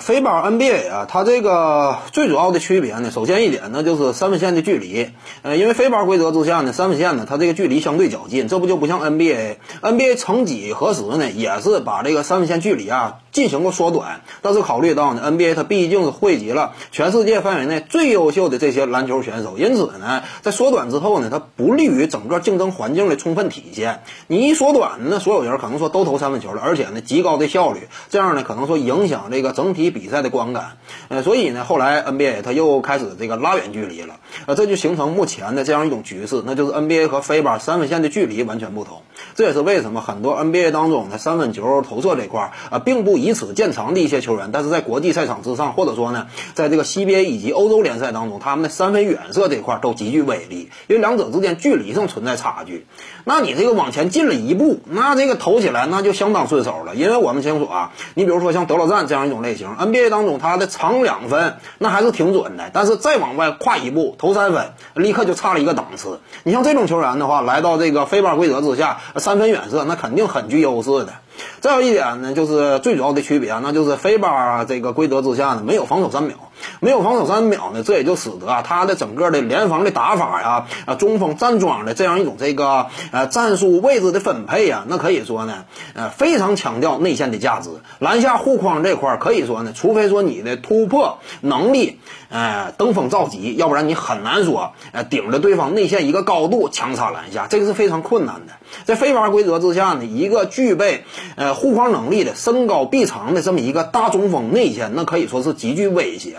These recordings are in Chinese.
飞巴 NBA 啊，它这个最主要的区别呢，首先一点呢就是三分线的距离。呃，因为飞巴规则之下呢，三分线呢它这个距离相对较近，这不就不像 NBA？NBA 曾几何时呢，也是把这个三分线距离啊进行过缩短。但是考虑到呢，NBA 它毕竟是汇集了全世界范围内最优秀的这些篮球选手，因此呢，在缩短之后呢，它不利于整个竞争环境的充分体现。你一缩短，那所有人可能说都投三分球了，而且呢极高的效率，这样呢可能说影响这个整体比赛的观感。呃，所以呢，后来 NBA 它又开始这个拉远距离了，呃，这就形成目前的这样一种局势，那就是 NBA 和飞巴三分线的距离完全不同。这也是为什么很多 NBA 当中的三分球投射这块啊，并不以此见长的一些球员，但是在国际赛场之上，或者说呢，在这个 CBA 以及欧洲联赛当中，他们的三分远射这块都极具威力，因为两者之间距离上存在差距。那你这个往前进了一步，那这个投起来那就相当顺手了，因为我们清楚啊，你比如说像德罗赞这样一种类型，NBA 当中他的长两分那还是挺准的，但是再往外跨一步投三分，立刻就差了一个档次。你像这种球员的话，来到这个飞巴规则之下，三分远射那肯定很具优势的。再有一点呢，就是最主要的区别，那就是飞巴这个规则之下呢，没有防守三秒，没有防守三秒呢，这也就使得啊，他的整个的联防的打法呀，啊，中锋站桩的这样一种这个呃战术位置的分配呀，那可以说呢，呃，非常强调内线的价值。篮下护框这块可以说呢，除非说你的突破能力呃登峰造极，要不然你很难说呃顶着对方内线一个高度强插篮下，这个是非常困难的。在非法规则之下呢，一个具备呃护框能力的身高臂长的这么一个大中锋内线，那可以说是极具威胁。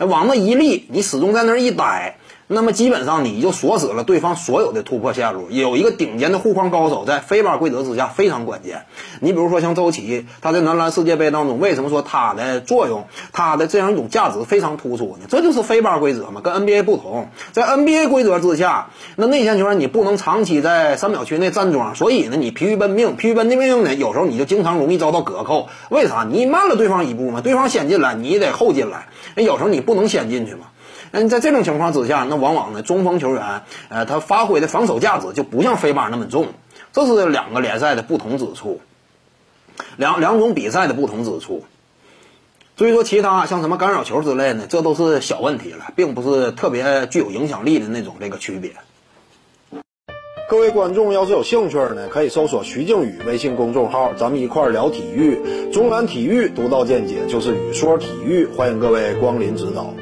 往那一立，你始终在那儿一呆。那么基本上你就锁死了对方所有的突破线路。有一个顶尖的护框高手在飞巴规则之下非常关键。你比如说像周琦，他在男篮世界杯当中，为什么说他的作用、他的这样一种价值非常突出呢？这就是飞巴规则嘛，跟 NBA 不同。在 NBA 规则之下，那内线球员你不能长期在三秒区内站桩，所以呢，你疲于奔命，疲于奔命呢，有时候你就经常容易遭到隔扣。为啥？你慢了对方一步嘛，对方先进来，你得后进来。那有时候你不能先进去嘛。那在这种情况之下，那往往呢，中锋球员，呃，他发挥的防守价值就不像飞马那么重，这是两个联赛的不同之处，两两种比赛的不同之处。所以说，其他像什么干扰球之类的，这都是小问题了，并不是特别具有影响力的那种这个区别。各位观众要是有兴趣呢，可以搜索徐静宇微信公众号，咱们一块儿聊体育，中南体育独到见解就是语说体育，欢迎各位光临指导。